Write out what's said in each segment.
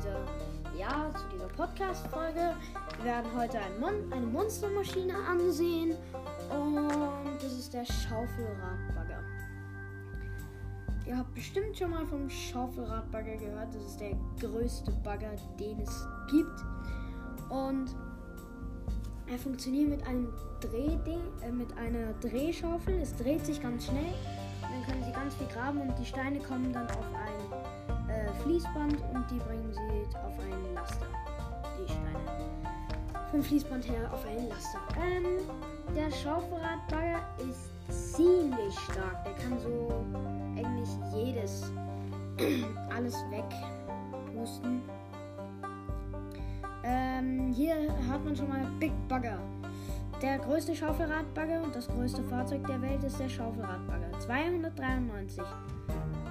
dieser, ja, zu dieser Podcast-Folge. Wir werden heute ein Mon eine Monstermaschine ansehen und das ist der Schaufelradbagger. Ihr habt bestimmt schon mal vom Schaufelradbagger gehört. Das ist der größte Bagger, den es gibt. Und er funktioniert mit einem Drehding, äh, mit einer Drehschaufel. Es dreht sich ganz schnell. Dann können sie ganz viel graben und die Steine kommen dann auf ein äh, Fließband und die bringen sie auf einen Laster. Die Steine. Vom Fließband her auf einen Laster. Ähm, der Schaufelradbagger ist ziemlich stark. Der kann so eigentlich jedes alles wegpusten. Ähm, hier hat man schon mal Big Bugger. Der größte Schaufelradbagger und das größte Fahrzeug der Welt ist der Schaufelradbagger. 293.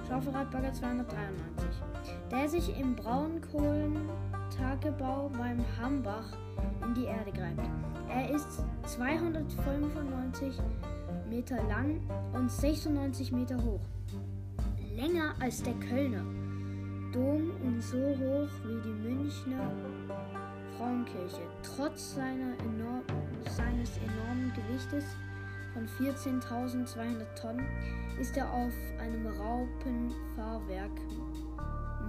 Schaufelradbagger 293. Der sich im Braunkohlentagebau beim Hambach in die Erde greift. Er ist 295 Meter lang und 96 Meter hoch. Länger als der Kölner Dom und so hoch wie die Münchner Frauenkirche. Trotz enorm, seines enormen Gewichtes von 14.200 Tonnen ist er auf einem Raupenfahrwerk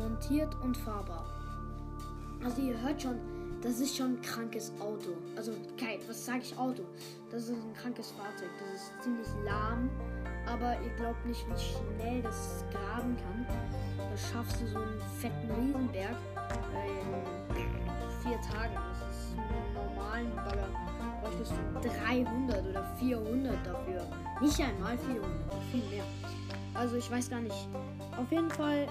montiert und fahrbar. Also ihr hört schon, das ist schon ein krankes Auto. Also kein, was sage ich Auto? Das ist ein krankes Fahrzeug. Das ist ziemlich lahm, aber ihr glaubt nicht, wie schnell das graben kann. Da schaffst du so einen fetten Riesenberg in vier Tagen. Das ist mit normalen Bagger bräuchtest du 300 oder 400 dafür. Nicht einmal 400, viel mehr. Also ich weiß gar nicht. Auf jeden Fall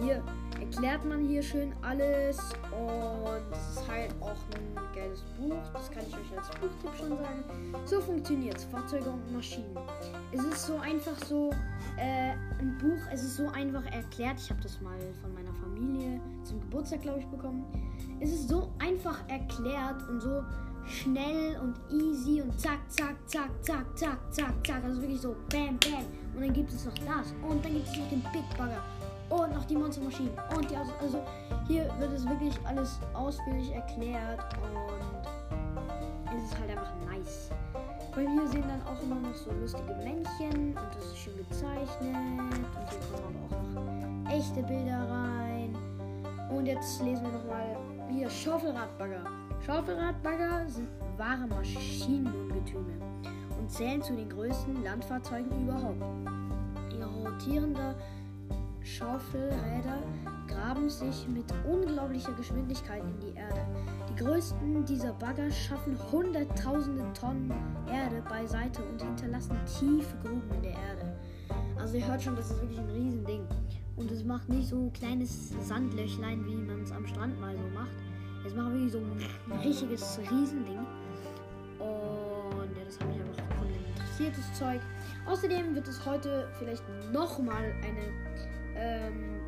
hier erklärt man hier schön alles und es ist halt auch ein geiles Buch. Das kann ich euch als Buchtipp schon sagen. So funktioniert es, Fahrzeuge und Maschinen. Es ist so einfach so äh, ein Buch. Es ist so einfach erklärt. Ich habe das mal von meiner Familie zum Geburtstag, glaube ich, bekommen. Es ist so einfach erklärt und so schnell und easy und zack, zack, zack, zack, zack, zack, zack. Also wirklich so bam, bam. Und dann gibt es noch das. Und dann gibt es noch den Big Bugger. Und noch die Monstermaschinen. Und die Autos. Also hier wird es wirklich alles ausführlich erklärt. Und es ist halt einfach nice. Bei mir sehen dann auch immer noch so lustige Männchen. Und das ist schön gezeichnet. Und hier kommen aber auch noch echte Bilder rein. Und jetzt lesen wir nochmal hier Schaufelradbagger. Schaufelradbagger sind wahre Maschinenungetüme und zählen zu den größten Landfahrzeugen überhaupt. Ihr rotierender Schaufelräder graben sich mit unglaublicher Geschwindigkeit in die Erde. Die größten dieser Bagger schaffen hunderttausende Tonnen Erde beiseite und hinterlassen tiefe Gruben in der Erde. Also ihr hört schon, das ist wirklich ein Riesending. Und es macht nicht so kleines Sandlöchlein, wie man es am Strand mal so macht. Es macht wirklich so ein richtiges Riesending. Und ja, das hat mich einfach voll interessiert, das Zeug. Außerdem wird es heute vielleicht nochmal eine ähm,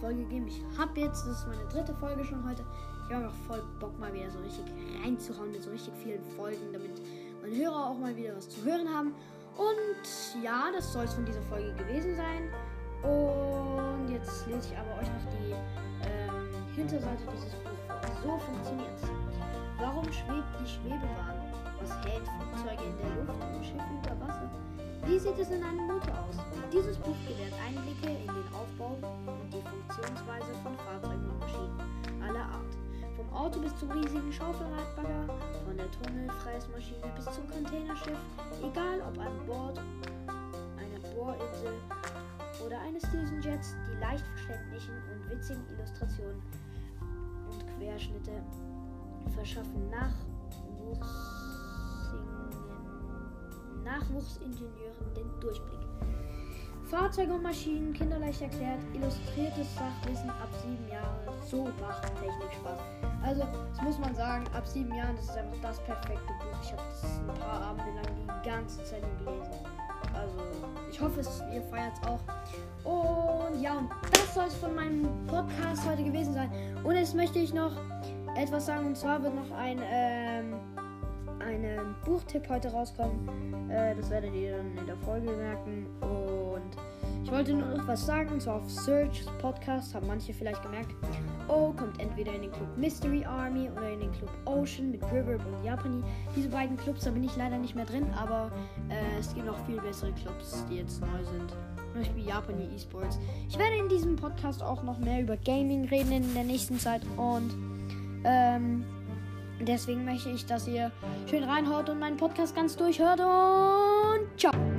Folge geben. Ich habe jetzt, das ist meine dritte Folge schon heute. Ich habe einfach voll Bock, mal wieder so richtig reinzuhauen mit so richtig vielen Folgen, damit meine Hörer auch mal wieder was zu hören haben. Und ja, das soll es von dieser Folge gewesen sein. Und jetzt lese ich aber euch noch die ähm, Hinterseite dieses Buches. So funktioniert es. Warum schwebt die Schwebebahn? Was hält Flugzeuge in der Luft und? Wie sieht es in einem Motor aus? Dieses Buch gewährt Einblicke in den Aufbau und die Funktionsweise von Fahrzeugen und Maschinen aller Art. Vom Auto bis zum riesigen Schaufelradbagger, von der Tunnelfräsmaschine bis zum Containerschiff, egal ob an Bord einer Bohrinsel oder eines Düsenjets, die leicht verständlichen und witzigen Illustrationen und Querschnitte verschaffen Nachwuchsingenieuren den Durchblick. Fahrzeuge und Maschinen, kinderleicht erklärt, illustriertes Sachwissen ab sieben Jahren. So macht Technik Spaß. Also, das muss man sagen, ab sieben Jahren, das ist einfach das perfekte Buch. Ich habe das ein paar Abende lang die ganze Zeit gelesen. Also, ich hoffe, es, ihr feiert es auch. Und ja, und das soll es von meinem Podcast heute gewesen sein. Und jetzt möchte ich noch etwas sagen. Und zwar wird noch ein ähm, einen Buchtipp heute rauskommen. Äh, das werdet ihr dann in der Folge merken. Und Ich wollte nur noch was sagen, und zwar auf Search Podcast haben manche vielleicht gemerkt, oh, kommt entweder in den Club Mystery Army oder in den Club Ocean mit River und Japani. Diese beiden Clubs, da bin ich leider nicht mehr drin, aber äh, es gibt noch viel bessere Clubs, die jetzt neu sind. Zum Beispiel Japani Esports. Ich werde in diesem Podcast auch noch mehr über Gaming reden in der nächsten Zeit und ähm, deswegen möchte ich, dass ihr schön reinhaut und meinen Podcast ganz durchhört und ciao.